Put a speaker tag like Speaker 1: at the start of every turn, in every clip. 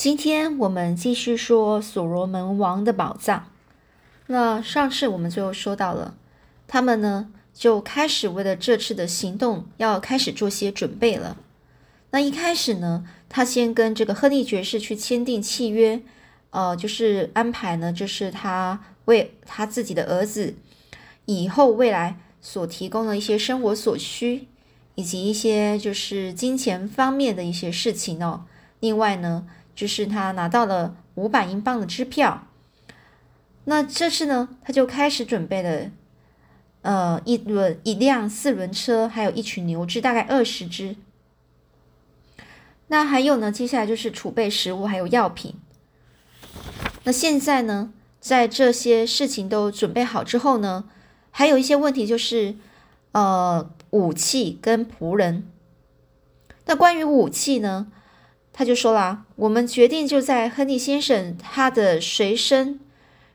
Speaker 1: 今天我们继续说所罗门王的宝藏。那上次我们就说到了，他们呢就开始为了这次的行动要开始做些准备了。那一开始呢，他先跟这个亨利爵士去签订契约，呃，就是安排呢，就是他为他自己的儿子以后未来所提供的一些生活所需，以及一些就是金钱方面的一些事情哦。另外呢，就是他拿到了五百英镑的支票。那这次呢，他就开始准备了，呃，一轮一辆四轮车，还有一群牛只，大概二十只。那还有呢，接下来就是储备食物，还有药品。那现在呢，在这些事情都准备好之后呢，还有一些问题就是，呃，武器跟仆人。那关于武器呢，他就说了，我们决定就在亨利先生他的随身。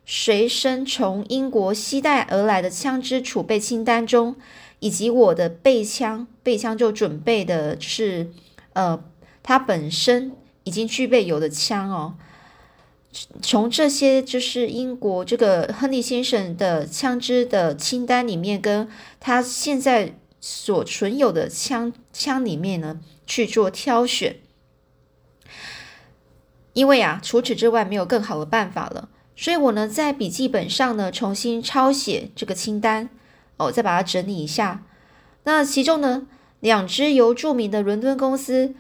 Speaker 1: 随身从英国携带而来的枪支储备清单中，以及我的备枪，备枪就准备的是，呃，他本身已经具备有的枪哦。从这些就是英国这个亨利先生的枪支的清单里面，跟他现在所存有的枪枪里面呢去做挑选，因为啊，除此之外没有更好的办法了。所以我呢，在笔记本上呢，重新抄写这个清单，哦，再把它整理一下。那其中呢，两支由著名的伦敦公司，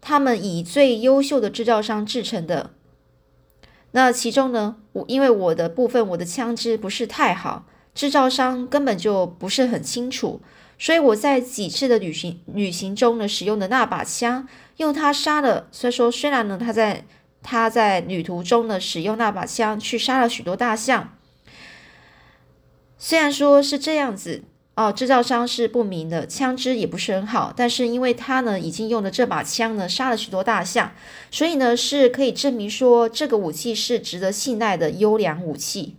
Speaker 1: 他们以最优秀的制造商制成的。那其中呢，我因为我的部分，我的枪支不是太好，制造商根本就不是很清楚，所以我在几次的旅行旅行中呢，使用的那把枪，用他杀了。所以说，虽然呢，他在。他在旅途中呢，使用那把枪去杀了许多大象。虽然说是这样子哦，制造商是不明的，枪支也不是很好，但是因为他呢已经用了这把枪呢杀了许多大象，所以呢是可以证明说这个武器是值得信赖的优良武器。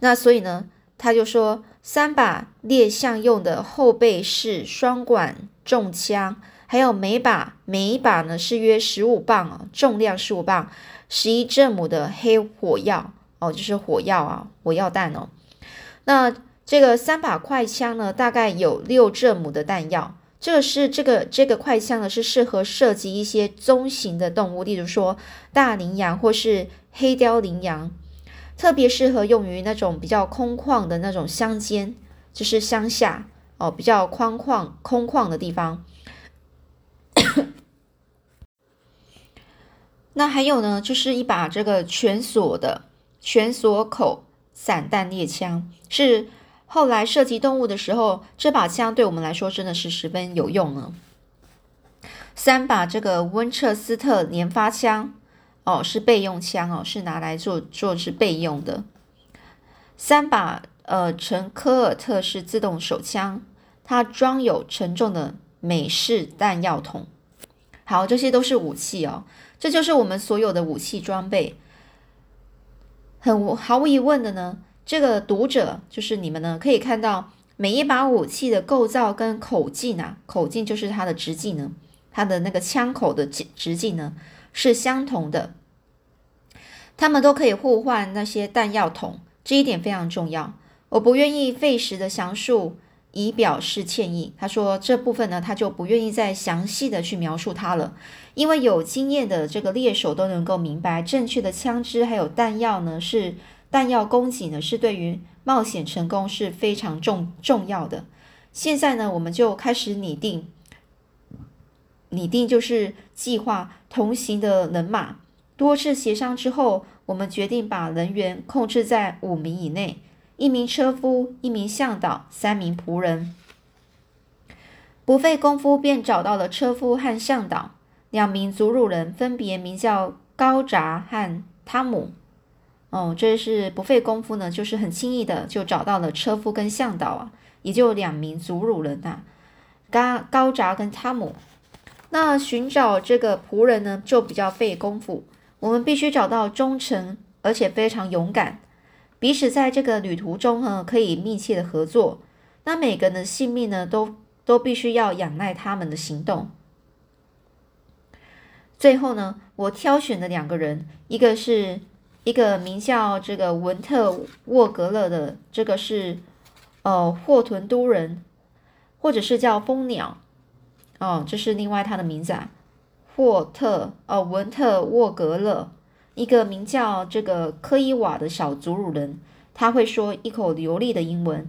Speaker 1: 那所以呢，他就说三把猎象用的后背式双管重枪。还有每把每一把呢是约十五磅啊，重量十五磅，十一正母的黑火药哦，就是火药啊，火药弹哦。那这个三把快枪呢，大概有六正母的弹药。这个是这个这个快枪呢，是适合射击一些中型的动物，例如说大羚羊或是黑雕羚羊，特别适合用于那种比较空旷的那种乡间，就是乡下哦，比较宽旷空旷的地方。那还有呢，就是一把这个全锁的全锁口散弹猎枪，是后来射击动物的时候，这把枪对我们来说真的是十分有用呢。三把这个温彻斯特连发枪，哦，是备用枪哦，是拿来做做是备用的。三把呃，陈科尔特式自动手枪，它装有沉重的美式弹药筒。好，这些都是武器哦。这就是我们所有的武器装备。很毫无疑问的呢，这个读者就是你们呢，可以看到每一把武器的构造跟口径啊，口径就是它的直径呢，它的那个枪口的直径呢是相同的。他们都可以互换那些弹药筒，这一点非常重要。我不愿意费时的详述。以表示歉意。他说这部分呢，他就不愿意再详细的去描述它了，因为有经验的这个猎手都能够明白，正确的枪支还有弹药呢，是弹药供给呢，是对于冒险成功是非常重重要的。现在呢，我们就开始拟定，拟定就是计划同行的人马。多次协商之后，我们决定把人员控制在五名以内。一名车夫，一名向导，三名仆人，不费功夫便找到了车夫和向导。两名祖鲁人分别名叫高扎和汤姆。哦，这是不费功夫呢，就是很轻易的就找到了车夫跟向导啊，也就两名祖鲁人呐，高高扎跟汤姆。那寻找这个仆人呢，就比较费功夫。我们必须找到忠诚而且非常勇敢。彼此在这个旅途中呢，可以密切的合作。那每个人的性命呢，都都必须要仰赖他们的行动。最后呢，我挑选的两个人，一个是一个名叫这个文特沃格勒的，这个是呃霍屯都人，或者是叫蜂鸟，哦，这是另外他的名字啊，霍特呃文特沃格勒，一个名叫这个科伊瓦的小祖鲁人，他会说一口流利的英文。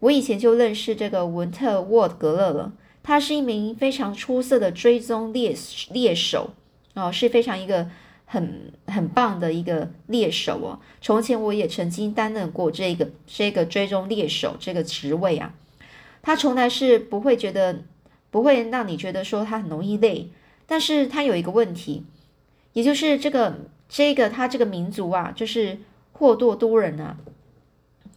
Speaker 1: 我以前就认识这个文特沃格勒了，他是一名非常出色的追踪猎猎手哦，是非常一个很很棒的一个猎手哦。从前我也曾经担任过这个这个追踪猎手这个职位啊。他从来是不会觉得不会让你觉得说他很容易累，但是他有一个问题，也就是这个这个他这个民族啊，就是霍多都人啊，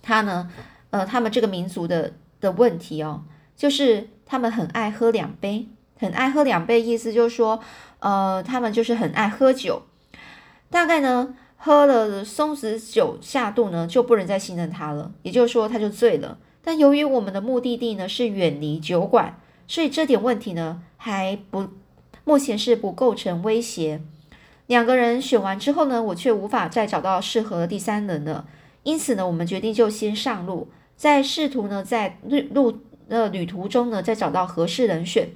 Speaker 1: 他呢。呃，他们这个民族的的问题哦，就是他们很爱喝两杯，很爱喝两杯，意思就是说，呃，他们就是很爱喝酒。大概呢，喝了松子酒下肚呢，就不能再信任他了，也就是说，他就醉了。但由于我们的目的地呢是远离酒馆，所以这点问题呢还不目前是不构成威胁。两个人选完之后呢，我却无法再找到适合第三人了，因此呢，我们决定就先上路。在试图呢，在路路呃旅途中呢，再找到合适人选。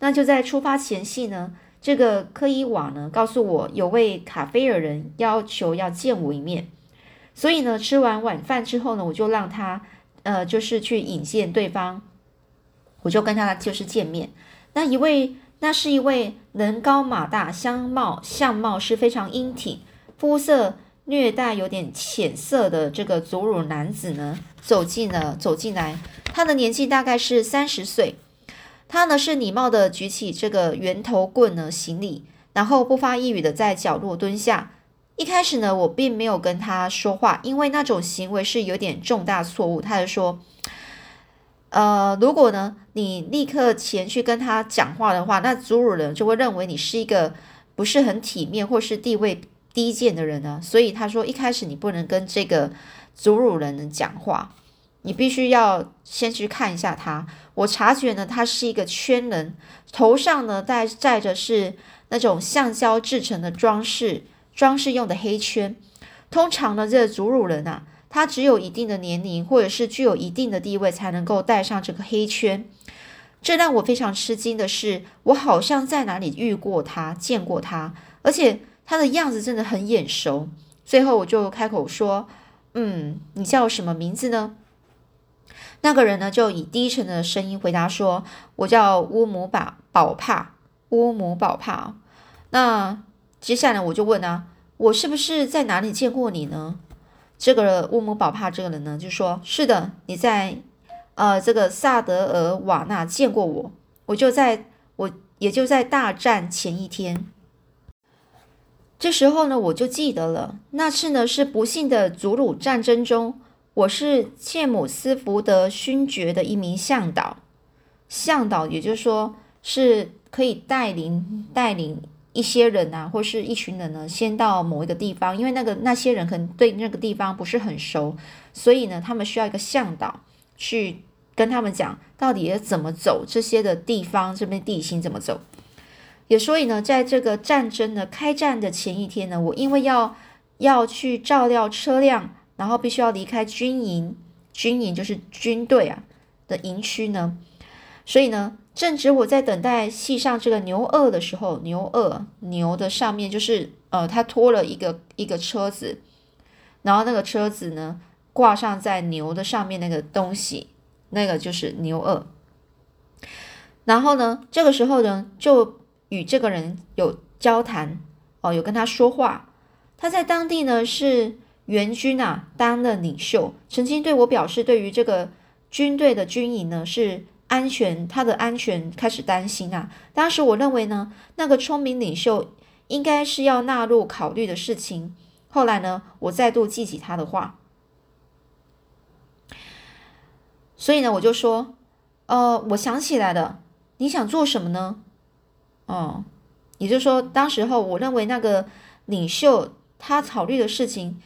Speaker 1: 那就在出发前夕呢，这个科伊瓦呢告诉我，有位卡菲尔人要求要见我一面。所以呢，吃完晚饭之后呢，我就让他呃，就是去引荐对方。我就跟他就是见面。那一位，那是一位人高马大，相貌相貌是非常英挺，肤色。略带有点浅色的这个祖鲁男子呢，走进了，走进来。他的年纪大概是三十岁。他呢是礼貌的举起这个圆头棍呢行礼，然后不发一语的在角落蹲下。一开始呢，我并没有跟他说话，因为那种行为是有点重大错误。他就说：“呃，如果呢你立刻前去跟他讲话的话，那祖乳人就会认为你是一个不是很体面或是地位。”低贱的人呢，所以他说一开始你不能跟这个祖鲁人讲话，你必须要先去看一下他。我察觉呢，他是一个圈人，头上呢戴戴着是那种橡胶制成的装饰，装饰用的黑圈。通常呢，这个祖鲁人啊，他只有一定的年龄或者是具有一定的地位才能够戴上这个黑圈。这让我非常吃惊的是，我好像在哪里遇过他，见过他，而且。他的样子真的很眼熟，最后我就开口说：“嗯，你叫什么名字呢？”那个人呢就以低沉的声音回答说：“我叫乌姆宝宝帕，乌姆宝帕。”那接下来我就问啊：“我是不是在哪里见过你呢？”这个乌姆宝帕这个人呢就说：“是的，你在呃这个萨德尔瓦纳见过我，我就在我也就在大战前一天。”这时候呢，我就记得了，那次呢是不幸的祖鲁战争中，我是切姆斯福德勋爵的一名向导。向导也就是说是可以带领带领一些人啊，或是一群人呢，先到某一个地方，因为那个那些人可能对那个地方不是很熟，所以呢，他们需要一个向导去跟他们讲到底怎么走这些的地方，这边地形怎么走。也所以呢，在这个战争的开战的前一天呢，我因为要要去照料车辆，然后必须要离开军营，军营就是军队啊的营区呢，所以呢，正值我在等待系上这个牛二的时候，牛二牛的上面就是呃，他拖了一个一个车子，然后那个车子呢挂上在牛的上面那个东西，那个就是牛二，然后呢，这个时候呢就。与这个人有交谈哦，有跟他说话。他在当地呢是援军啊，当了领袖，曾经对我表示，对于这个军队的军营呢是安全，他的安全开始担心啊。当时我认为呢，那个聪明领袖应该是要纳入考虑的事情。后来呢，我再度记起他的话，所以呢，我就说，呃，我想起来了，你想做什么呢？哦，也就是说，当时候我认为那个领袖他考虑的事情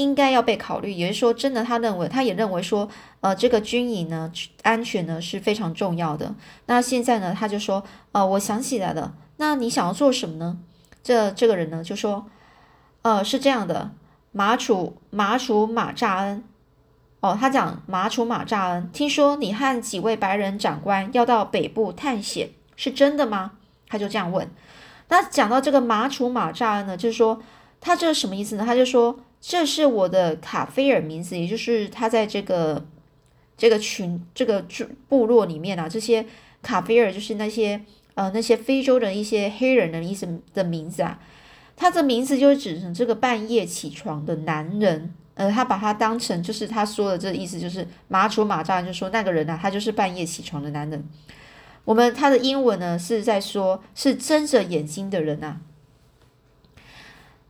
Speaker 1: 应该要被考虑，也是说，真的他认为，他也认为说，呃，这个军营呢安全呢是非常重要的。那现在呢，他就说，呃，我想起来了，那你想要做什么呢？这这个人呢就说，呃，是这样的，马楚马楚马扎恩，哦，他讲马楚马扎恩，听说你和几位白人长官要到北部探险，是真的吗？他就这样问。那讲到这个马楚马扎恩呢，就是说他这是什么意思呢？他就说这是我的卡菲尔名字，也就是他在这个这个群这个部落里面啊，这些卡菲尔就是那些。呃，那些非洲的一些黑人的意思的名字啊，他的名字就是指成这个半夜起床的男人。呃，他把他当成就是他说的这意思，就是马楚马扎就说那个人啊，他就是半夜起床的男人。我们他的英文呢是在说，是睁着眼睛的人啊。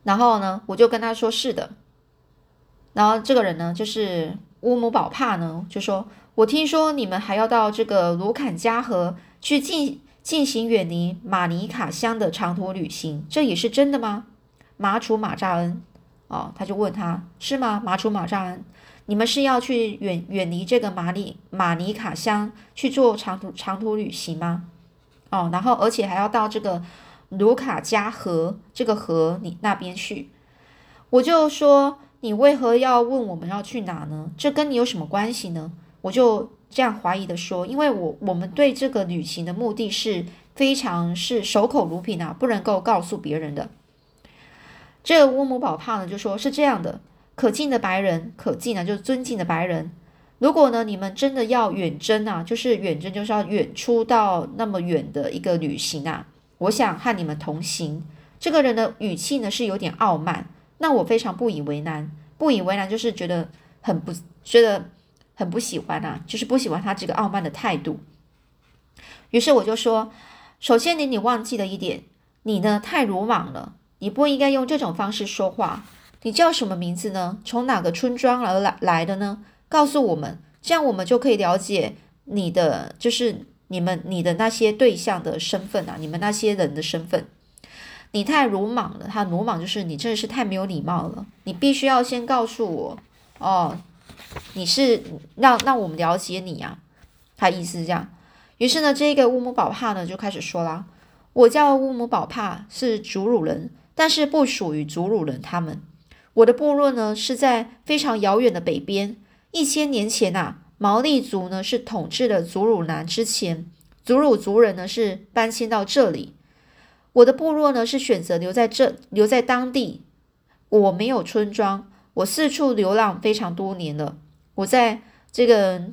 Speaker 1: 然后呢，我就跟他说是的。然后这个人呢，就是乌姆宝帕呢，就说我听说你们还要到这个卢坎加河去进。进行远离马尼卡乡的长途旅行，这也是真的吗？马楚马扎恩，哦，他就问他是吗？马楚马扎恩，你们是要去远远离这个马里马尼卡乡去做长途长途旅行吗？哦，然后而且还要到这个卢卡加河这个河你那边去，我就说你为何要问我们要去哪呢？这跟你有什么关系呢？我就。这样怀疑的说，因为我我们对这个旅行的目的是非常是守口如瓶啊，不能够告诉别人的。这个乌姆宝帕呢就说是这样的，可敬的白人，可敬啊，就是尊敬的白人。如果呢你们真的要远征啊，就是远征就是要远出到那么远的一个旅行啊，我想和你们同行。这个人的语气呢是有点傲慢，那我非常不以为难，不以为难就是觉得很不觉得。很不喜欢啊，就是不喜欢他这个傲慢的态度。于是我就说：“首先，你你忘记了一点，你呢太鲁莽了，你不应该用这种方式说话。你叫什么名字呢？从哪个村庄而来来的呢？告诉我们，这样我们就可以了解你的，就是你们你的那些对象的身份啊，你们那些人的身份。你太鲁莽了，他鲁莽就是你真的是太没有礼貌了。你必须要先告诉我哦。”你是让让我们了解你呀，他意思是这样。于是呢，这个乌姆宝帕呢就开始说啦：“我叫乌姆宝帕，是祖鲁人，但是不属于祖鲁人。他们，我的部落呢是在非常遥远的北边。一千年前呐，毛利族呢是统治了祖鲁南之前，祖鲁族人呢是搬迁到这里。我的部落呢是选择留在这，留在当地。我没有村庄。”我四处流浪非常多年了。我在这个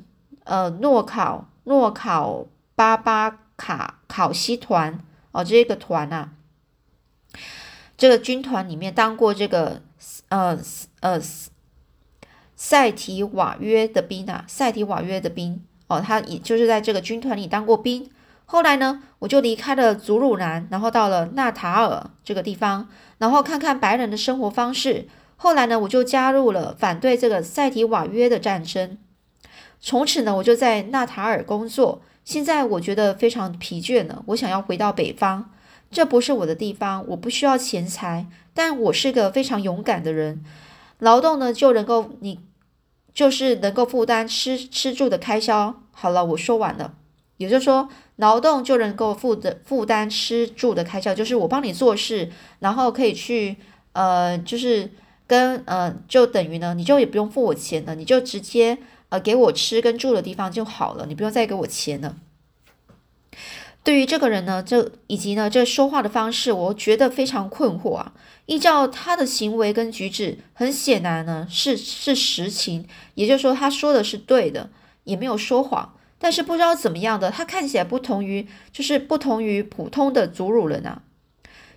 Speaker 1: 呃诺考诺考巴巴卡考西团哦，这个团啊，这个军团里面当过这个呃呃塞提瓦约的兵啊，塞提瓦约的兵哦，他也就是在这个军团里当过兵。后来呢，我就离开了祖鲁南，然后到了纳塔尔这个地方，然后看看白人的生活方式。后来呢，我就加入了反对这个塞提瓦约的战争。从此呢，我就在纳塔尔工作。现在我觉得非常疲倦了，我想要回到北方。这不是我的地方，我不需要钱财，但我是个非常勇敢的人。劳动呢，就能够你就是能够负担吃吃住的开销。好了，我说完了。也就是说，劳动就能够负的负担吃住的开销，就是我帮你做事，然后可以去呃，就是。跟呃，就等于呢，你就也不用付我钱了，你就直接呃给我吃跟住的地方就好了，你不用再给我钱了。对于这个人呢，这以及呢这说话的方式，我觉得非常困惑啊。依照他的行为跟举止，很显然呢是是实情，也就是说他说的是对的，也没有说谎。但是不知道怎么样的，他看起来不同于，就是不同于普通的祖鲁人啊。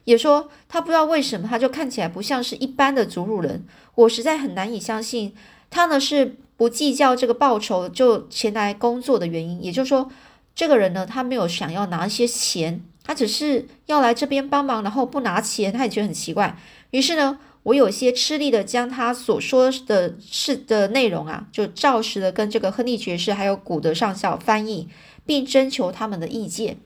Speaker 1: 也说他不知道为什么，他就看起来不像是一般的祖鲁人。我实在很难以相信他呢是不计较这个报酬就前来工作的原因。也就是说，这个人呢，他没有想要拿一些钱，他只是要来这边帮忙，然后不拿钱，他也觉得很奇怪。于是呢，我有些吃力的将他所说的事的内容啊，就照实的跟这个亨利爵士还有古德上校翻译，并征求他们的意见。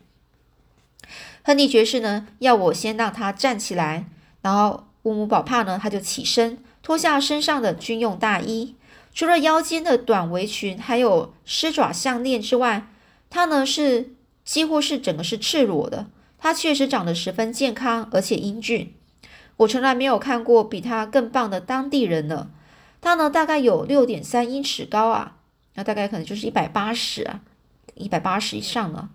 Speaker 1: 亨利爵士呢，要我先让他站起来，然后乌姆宝帕呢，他就起身，脱下身上的军用大衣，除了腰间的短围裙，还有狮爪项链之外，他呢是几乎是整个是赤裸的。他确实长得十分健康，而且英俊。我从来没有看过比他更棒的当地人呢。他呢，大概有六点三英尺高啊，那大概可能就是一百八十啊，一百八十以上了，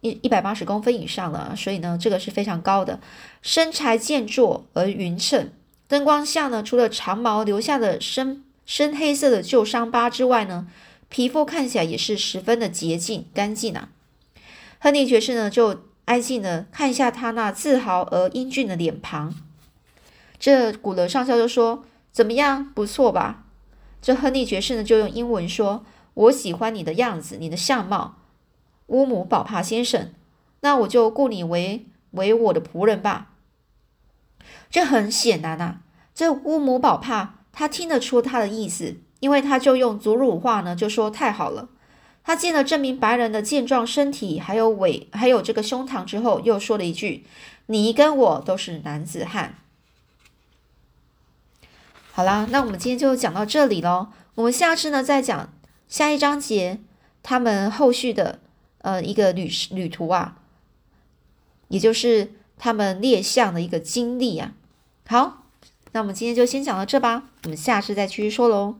Speaker 1: 一一百八十公分以上了。所以呢，这个是非常高的，身材健硕而匀称。灯光下呢，除了长毛留下的深深黑色的旧伤疤之外呢，皮肤看起来也是十分的洁净干净啊。亨利爵士呢，就安静的看一下他那自豪而英俊的脸庞。这古勒上校就说：“怎么样，不错吧？”这亨利爵士呢，就用英文说：“我喜欢你的样子，你的相貌，乌姆宝帕先生。那我就雇你为为我的仆人吧。”这很显然啊，这乌姆宝帕他听得出他的意思，因为他就用祖鲁话呢，就说：“太好了。”他见了这名白人的健壮身体，还有尾，还有这个胸膛之后，又说了一句：“你跟我都是男子汉。”好啦，那我们今天就讲到这里喽。我们下次呢再讲下一章节，他们后续的呃一个旅旅途啊，也就是他们猎象的一个经历啊。好，那我们今天就先讲到这吧，我们下次再继续说喽。